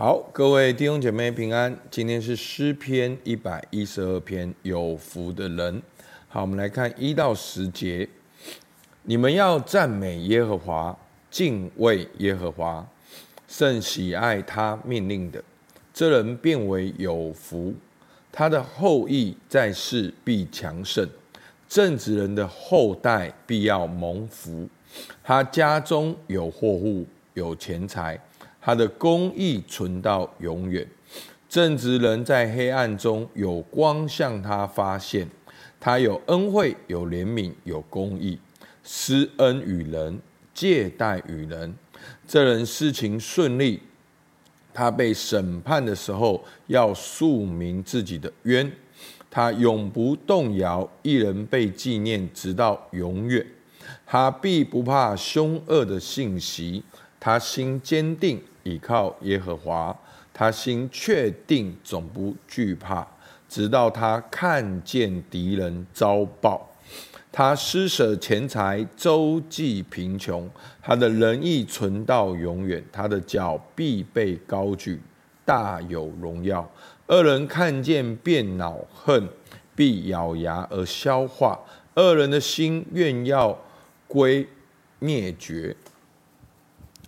好，各位弟兄姐妹平安。今天是诗篇一百一十二篇，有福的人。好，我们来看一到十节。你们要赞美耶和华，敬畏耶和华，甚喜爱他命令的，这人便为有福。他的后裔在世必强盛，正直人的后代必要蒙福。他家中有货物，有钱财。他的公义存到永远，正直人在黑暗中有光向他发现，他有恩惠，有怜悯，有公义，施恩与人，借贷与人。这人事情顺利，他被审判的时候要述明自己的冤，他永不动摇，一人被纪念直到永远，他必不怕凶恶的信息，他心坚定。倚靠耶和华，他心确定，总不惧怕，直到他看见敌人遭报。他施舍钱财，周济贫穷，他的仁义存到永远。他的脚必被高举，大有荣耀。恶人看见便恼恨，必咬牙而消化。恶人的心愿要归灭绝。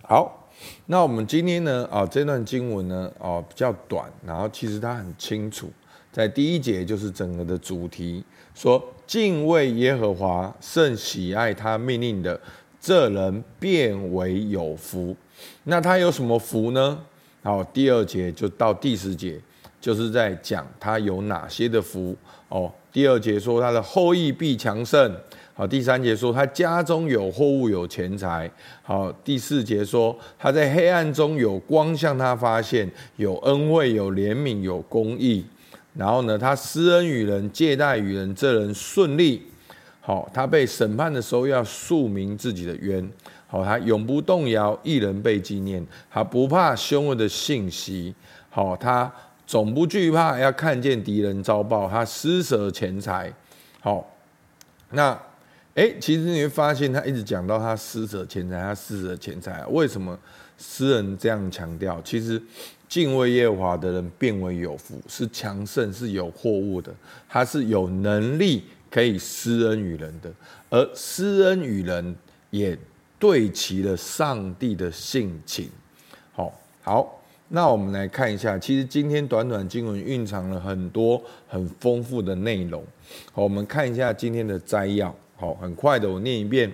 好。那我们今天呢？啊，这段经文呢，哦，比较短，然后其实它很清楚，在第一节就是整个的主题，说敬畏耶和华，甚喜爱他命令的，这人便为有福。那他有什么福呢？好，第二节就到第十节，就是在讲他有哪些的福哦。第二节说他的后裔必强盛。好，第三节说他家中有货物有钱财。好，第四节说他在黑暗中有光向他发现，有恩惠有怜悯有公义。然后呢，他施恩与人，借贷与人，这人顺利。好，他被审判的时候要述明自己的冤。好，他永不动摇，一人被纪念，他不怕凶恶的信息。好，他总不惧怕，要看见敌人遭报。他施舍钱财。好，那。哎，其实你会发现，他一直讲到他施舍钱财，他施舍钱财。为什么诗人这样强调？其实敬畏耶和华的人变为有福，是强盛，是有货物的，他是有能力可以施恩与人的，而施恩与人也对齐了上帝的性情。好，好，那我们来看一下，其实今天短短经文蕴藏了很多很丰富的内容。好，我们看一下今天的摘要。好，很快的，我念一遍：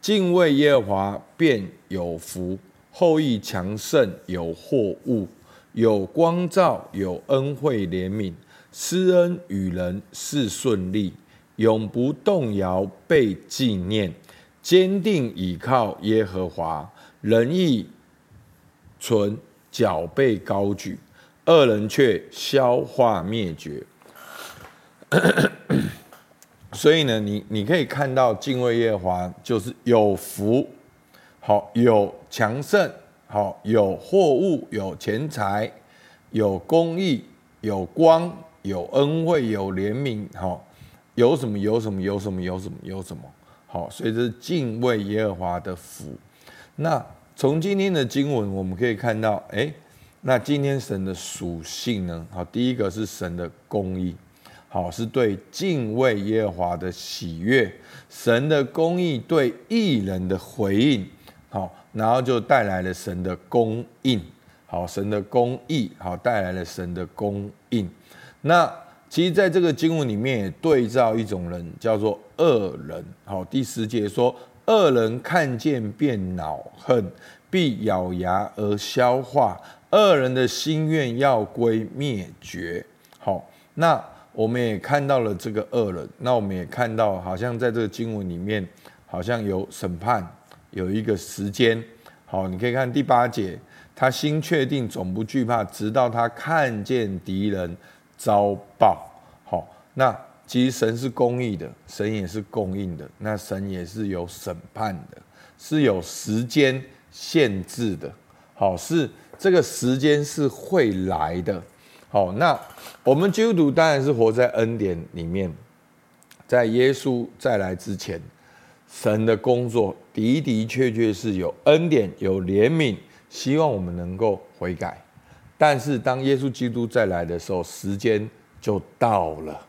敬畏耶和华便有福，后裔强盛，有货物，有光照，有恩惠怜悯，施恩与人，事顺利，永不动摇，被纪念，坚定倚靠耶和华，仁义存，脚被高举，恶人却消化灭绝。所以呢，你你可以看到敬畏耶和华就是有福，好，有强盛，好，有货物，有钱财，有公义，有光，有恩惠，有怜悯，好，有什么有什么有什么有什么有什么，好，所以这是敬畏耶和华的福。那从今天的经文我们可以看到，哎，那今天神的属性呢？好，第一个是神的公义。好，是对敬畏耶和华的喜悦，神的公义对义人的回应，好，然后就带来了神的供应，好，神的公义，好，带来了神的供应。那其实，在这个经文里面，也对照一种人，叫做恶人。好，第十节说，恶人看见便恼恨，必咬牙而消化，恶人的心愿要归灭绝。好，那。我们也看到了这个恶人，那我们也看到，好像在这个经文里面，好像有审判，有一个时间。好，你可以看第八节，他心确定，总不惧怕，直到他看见敌人遭报。好，那其实神是公义的，神也是供应的，那神也是有审判的，是有时间限制的。好，是这个时间是会来的。好，那我们基督徒当然是活在恩典里面，在耶稣再来之前，神的工作的的确确是有恩典、有怜悯，希望我们能够悔改，但是当耶稣基督再来的时候，时间就到了。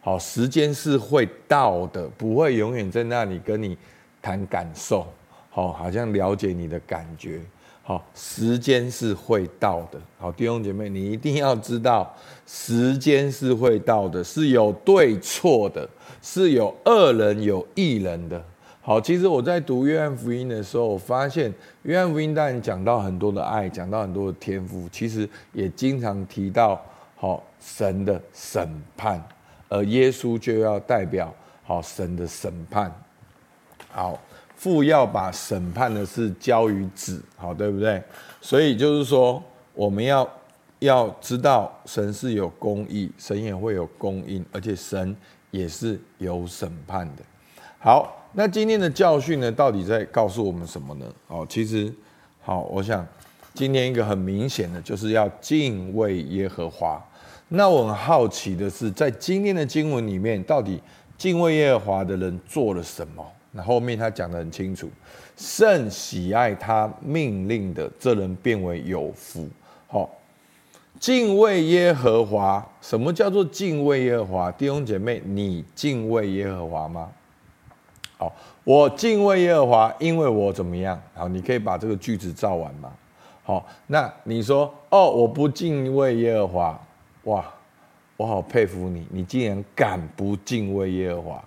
好，时间是会到的，不会永远在那里跟你谈感受。好，好像了解你的感觉。好，时间是会到的。好，弟兄姐妹，你一定要知道，时间是会到的，是有对错的，是有恶人有义人的。好，其实我在读约翰福音的时候，我发现约翰福音当然讲到很多的爱，讲到很多的天赋，其实也经常提到好神的审判。而耶稣就要代表好神的审判，好，父要把审判的事交于子，好，对不对？所以就是说，我们要要知道神是有公义，神也会有供应，而且神也是有审判的。好，那今天的教训呢，到底在告诉我们什么呢？哦，其实好，我想今天一个很明显的，就是要敬畏耶和华。那我很好奇的是，在今天的经文里面，到底敬畏耶和华的人做了什么？那后面他讲得很清楚，甚喜爱他命令的，这人变为有福。好，敬畏耶和华，什么叫做敬畏耶和华？弟兄姐妹，你敬畏耶和华吗？好，我敬畏耶和华，因为我怎么样？好，你可以把这个句子造完吗？好，那你说，哦，我不敬畏耶和华。哇，我好佩服你，你竟然敢不敬畏耶和华。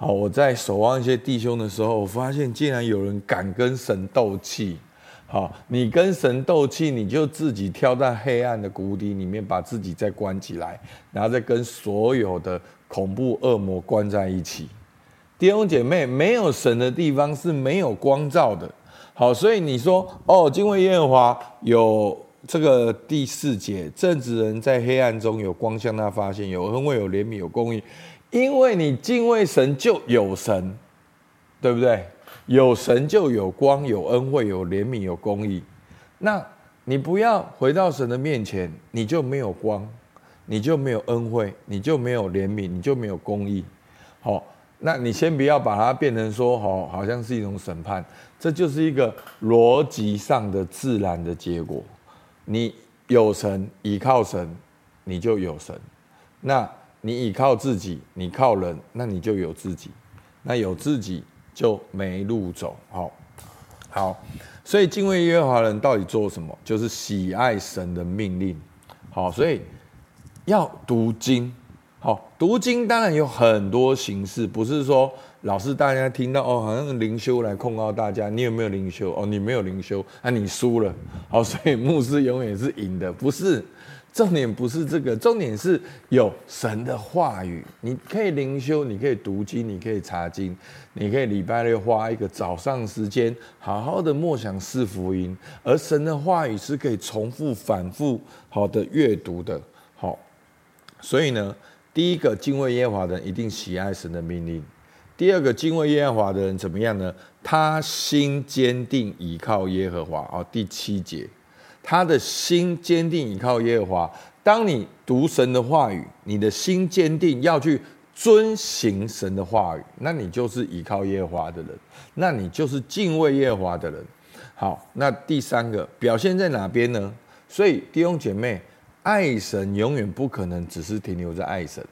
好，我在守望一些弟兄的时候，我发现竟然有人敢跟神斗气。好，你跟神斗气，你就自己跳到黑暗的谷底里面，把自己再关起来，然后再跟所有的恐怖恶魔关在一起。弟兄姐妹，没有神的地方是没有光照的。好，所以你说哦，敬畏耶和华有。这个第四节，正直人在黑暗中有光向他发现，有恩惠，有怜悯，有公义。因为你敬畏神，就有神，对不对？有神就有光，有恩惠，有怜悯，有公义。那你不要回到神的面前，你就没有光，你就没有恩惠，你就没有怜悯，你就没有公义。好，那你先不要把它变成说，好，好像是一种审判，这就是一个逻辑上的自然的结果。你有神，倚靠神，你就有神；那你倚靠自己，你靠人，那你就有自己。那有自己就没路走。好，好，所以敬畏耶和华人到底做什么？就是喜爱神的命令。好，所以要读经。好，读经当然有很多形式，不是说。老师，大家听到哦，好像灵修来控告大家，你有没有灵修？哦，你没有灵修，啊，你输了。好，所以牧师永远是赢的，不是。重点不是这个，重点是有神的话语。你可以灵修，你可以读经，你可以查经，你可以礼拜六花一个早上时间，好好的默想四福音。而神的话语是可以重复、反复好的阅读的。好，所以呢，第一个敬畏耶和华的人一定喜爱神的命令。第二个敬畏耶和华的人怎么样呢？他心坚定倚靠耶和华。哦，第七节，他的心坚定倚靠耶和华。当你读神的话语，你的心坚定要去遵行神的话语，那你就是倚靠耶和华的人，那你就是敬畏耶和华的人。好，那第三个表现在哪边呢？所以弟兄姐妹，爱神永远不可能只是停留在爱神。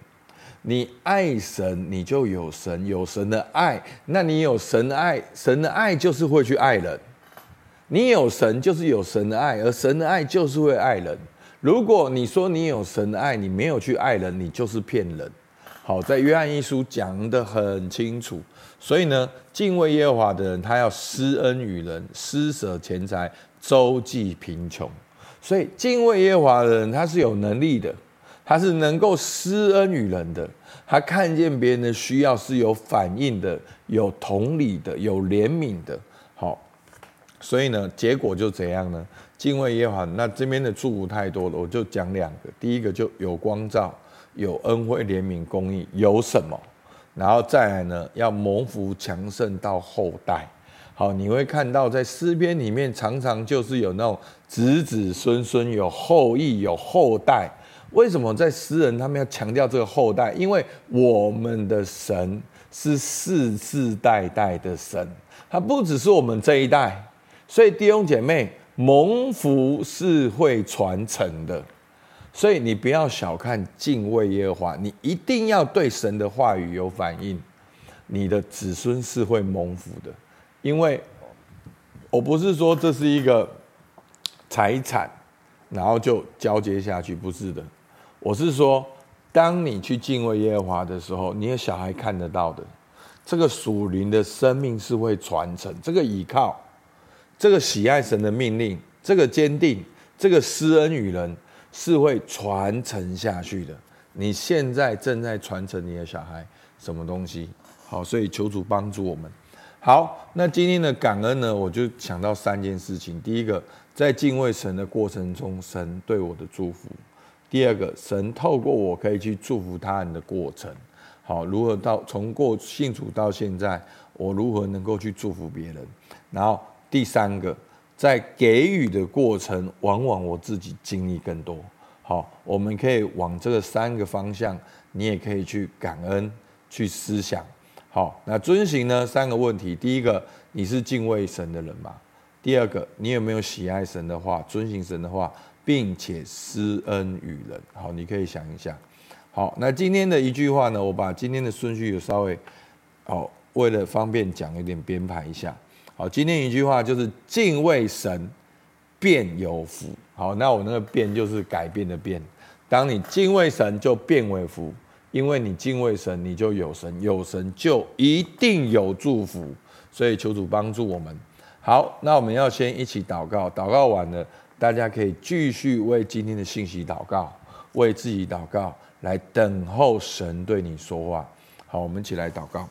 你爱神，你就有神，有神的爱，那你有神的爱，神的爱就是会去爱人。你有神，就是有神的爱，而神的爱就是会爱人。如果你说你有神的爱，你没有去爱人，你就是骗人。好，在约翰一书讲得很清楚。所以呢，敬畏耶和华的人，他要施恩于人，施舍钱财，周济贫穷。所以敬畏耶和华的人，他是有能力的。他是能够施恩于人的，他看见别人的需要是有反应的，有同理的，有怜悯的。所以呢，结果就怎样呢？敬畏耶和华，那这边的祝福太多了，我就讲两个。第一个就有光照，有恩惠、怜悯、公义，有什么？然后再来呢，要蒙福强盛到后代。好，你会看到在诗篇里面，常常就是有那种子子孙孙，有后裔，有后代。为什么在诗人他们要强调这个后代？因为我们的神是世世代代的神，他不只是我们这一代。所以弟兄姐妹，蒙福是会传承的，所以你不要小看敬畏耶和华，你一定要对神的话语有反应，你的子孙是会蒙福的。因为我不是说这是一个财产，然后就交接下去，不是的，我是说，当你去敬畏耶和华的时候，你的小孩看得到的。这个属灵的生命是会传承，这个倚靠，这个喜爱神的命令，这个坚定，这个施恩与人，是会传承下去的。你现在正在传承你的小孩什么东西？好，所以求主帮助我们。好，那今天的感恩呢，我就想到三件事情。第一个，在敬畏神的过程中，神对我的祝福；第二个，神透过我可以去祝福他人的过程。好，如何到从过信主到现在，我如何能够去祝福别人？然后第三个，在给予的过程，往往我自己经历更多。好，我们可以往这个三个方向，你也可以去感恩，去思想。好，那遵行呢？三个问题：第一个，你是敬畏神的人吗？第二个，你有没有喜爱神的话，遵行神的话，并且施恩与人？好，你可以想一想。好，那今天的一句话呢？我把今天的顺序有稍微，好，为了方便讲，有点编排一下。好，今天一句话就是敬畏神，便有福。好，那我那个变就是改变的变。当你敬畏神，就变为福，因为你敬畏神，你就有神，有神就一定有祝福。所以求主帮助我们。好，那我们要先一起祷告，祷告完了，大家可以继续为今天的信息祷告，为自己祷告。来等候神对你说话。好，我们一起来祷告。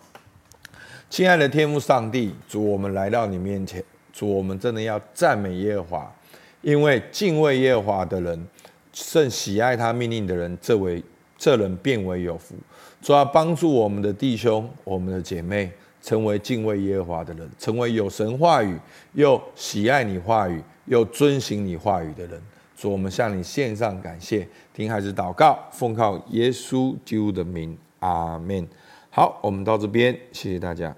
亲爱的天父上帝，主，我们来到你面前，主，我们真的要赞美耶和华，因为敬畏耶和华的人，甚喜爱他命令的人，这为这人便为有福。主要帮助我们的弟兄、我们的姐妹，成为敬畏耶和华的人，成为有神话语又喜爱你话语又遵行你话语的人。主，我们向你献上感谢，听孩子祷告，奉靠耶稣基督的名，阿门。好，我们到这边，谢谢大家。